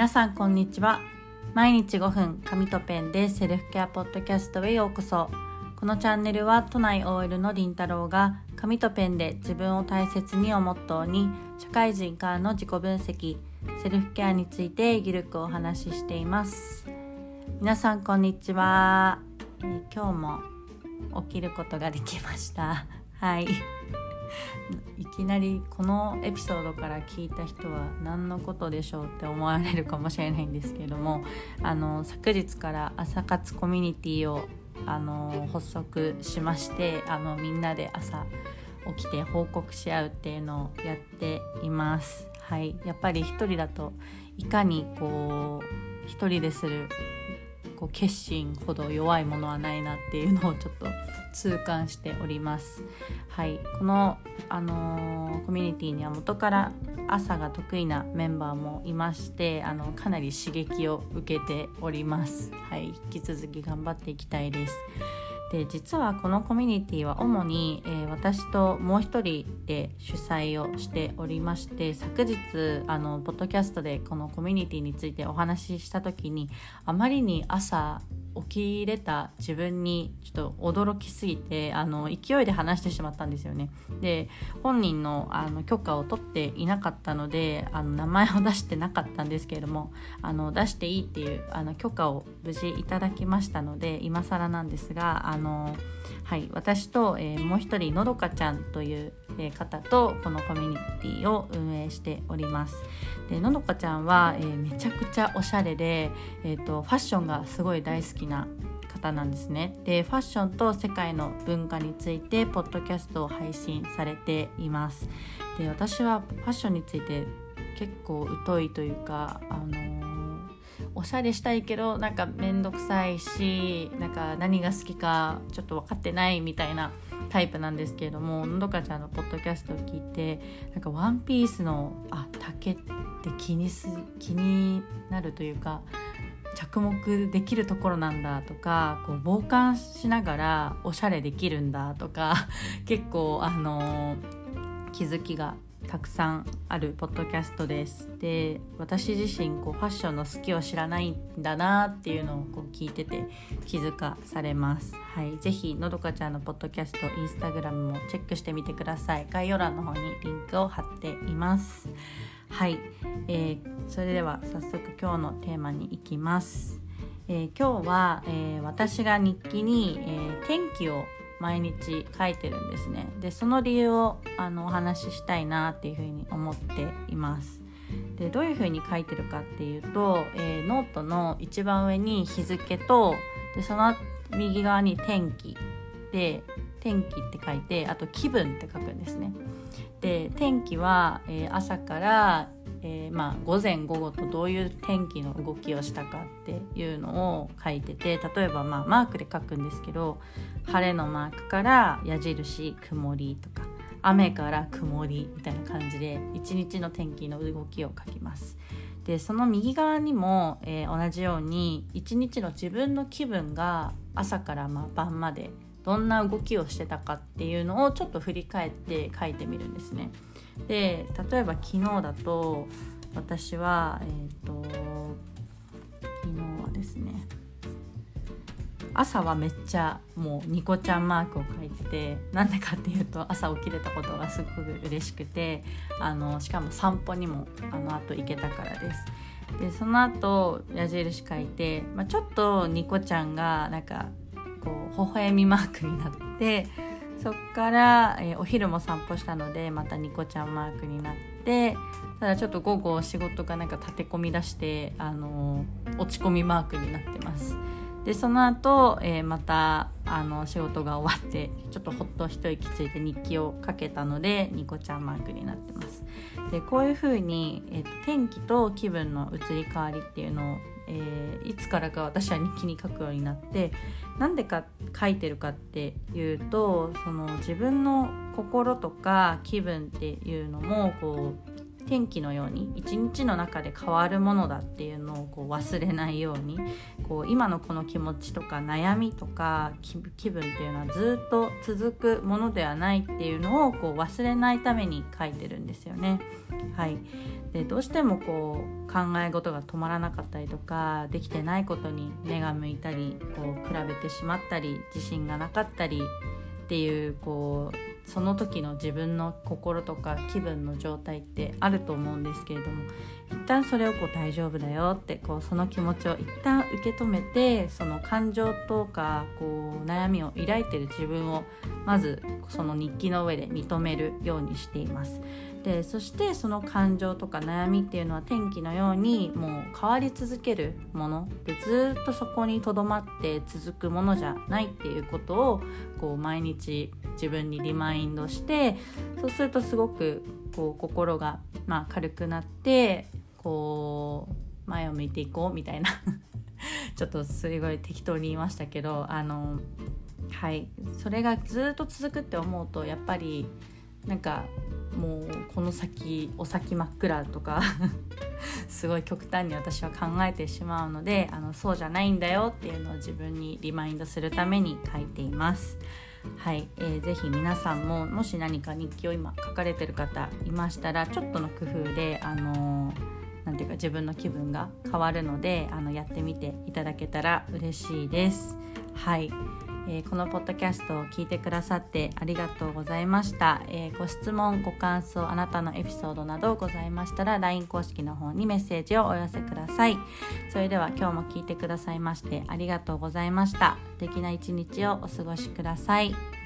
皆さんこんにちは。毎日5分紙とペンでセルフケアポッドキャストへようこそ。このチャンネルは都内 OL のりんたろうが紙とペンで自分を大切にをモットーに社会人からの自己分析セルフケアについてゆるくお話ししています。皆さんこんにちは、え、今日も起きることができました。はい。いきなりこのエピソードから聞いた人は何のことでしょうって思われるかもしれないんですけどもあの昨日から朝活コミュニティをあの発足しましてあのみんなで朝起きて報告し合うっていうのをやっています。はい、やっぱり一人だといかにこう一人でするこう決心ほど弱いものはないなっていうのをちょっと痛感しております。はい、この、あのー、コミュニティには元から朝が得意なメンバーもいましてあのかなり刺激を受けております。はい、引き続き頑張っていきたいです。で実はこのコミュニティは主に、えー、私ともう一人で主催をしておりまして昨日あのポッドキャストでこのコミュニティについてお話しした時にあまりに朝起きれた自分にちょっと驚きすぎてあの勢いで話してしまったんですよね。で本人のあの許可を取っていなかったのであの名前を出してなかったんですけれども あの出していいっていうあの許可を無事いただきましたので今更なんですがあの、はい、私と、えー、もう一人のどかちゃんという方とこのコミュニティを運営しております。でのどかちゃんは、えー、めちゃくちゃおしゃれで、えーと、ファッションがすごい大好きな方なんですね。でファッションと世界の文化についてポッドキャストを配信されています。で私はファッションについて結構疎いというかあのー、おしゃれしたいけどなんか面倒くさいしなんか何が好きかちょっと分かってないみたいなタイプなんですけれどものどかちゃんのポッドキャストを聞いてなんかワンピースのあ竹って気にす気になるというか着目できるところなんだとかこう傍観しながらおしゃれできるんだとか結構あの気づきがたくさんあるポッドキャストです。で私自身こうファッションの好きを知らないんだなっていうのをこう聞いてて気づかされますはい是非のどかちゃんのポッドキャストインスタグラムもチェックしてみてください概要欄の方にリンクを貼っています。はい、えー、それでは早速今日のテーマに行きます。えー、今日は、えー、私が日記に、えー、天気を毎日書いてるんですね。でその理由をあのお話ししたいなっていうふうに思っています。でどういうふうに書いてるかっていうと、えー、ノートの一番上に日付とでその右側に天気。で天気って書いてあと気分って書くんですね。で天気は、えー、朝からえー、まあ、午前午後とどういう天気の動きをしたかっていうのを書いてて例えばまあマークで書くんですけど晴れのマークから矢印曇りとか雨から曇りみたいな感じで一日の天気の動きを書きます。でその右側にも、えー、同じように一日の自分の気分が朝からまあ晩までどんな動きをしてたかっていうのをちょっと振り返って書いてみるんですね。で例えば昨日だと私はえっ、ー、と昨日はですね朝はめっちゃもうニコちゃんマークを書いててなんでかっていうと朝起きれたことがすごく嬉しくてあのしかも散歩にもあの後行けたからです。でその後矢印書いて、まあ、ちょっとニコちゃんがなんかこう微笑みマークになってそっから、えー、お昼も散歩したのでまたニコちゃんマークになってただちょっと午後仕事がなんか立て込み出して、あのー、落ち込みマークになってます。でその後、えー、またあの仕事が終わってちょっとほっと一息ついて日記をかけたのでニコちゃんマークになってます。でこういう風に、えー、天気と気分の移り変わりっていうのを、えー、いつからか私は日記に書くようになってなんでか書いてるかっていうとその自分の心とか気分っていうのもこう天気のように一日の中で変わるものだっていうのをこう忘れないようにこう今のこの気持ちとか悩みとか気分っていうのはずっと続くものではないっていうのをこう忘れないために書いてるんですよね。はい、でどうしてもこう考え事が止まらなかったりとかできてないことに目が向いたりこう比べてしまったり自信がなかったりっていうこうその時の自分の心とか気分の状態ってあると思うんですけれども一旦それをこう大丈夫だよってこうその気持ちを一旦受け止めてその感情とかこう悩みを抱いてる自分をまずその日記の上で認めるようにしています。でそしてその感情とか悩みっていうのは天気のようにもう変わり続けるものでずっとそこにとどまって続くものじゃないっていうことをこう毎日自分にリマインドしてそうするとすごくこう心がまあ軽くなってこう前を向いていこうみたいな ちょっとすごい適当に言いましたけどあのはいそれがずっと続くって思うとやっぱりなんかもうこの先お先真っ暗とか すごい極端に私は考えてしまうのであのそうじゃないんだよっていうのを自分にリマインドするために書いています。はい、えー、ぜひ皆さんももし何か日記を今書かれてる方いましたらちょっとの工夫であのー、ていうか自分の気分が変わるのであのやってみていただけたら嬉しいです。はいえー、このポッドキャストを聞いてくださってありがとうございました、えー、ご質問ご感想あなたのエピソードなどございましたら LINE 公式の方にメッセージをお寄せください。それでは今日も聞いてくださいましてありがとうございました。素敵な一日をお過ごしください。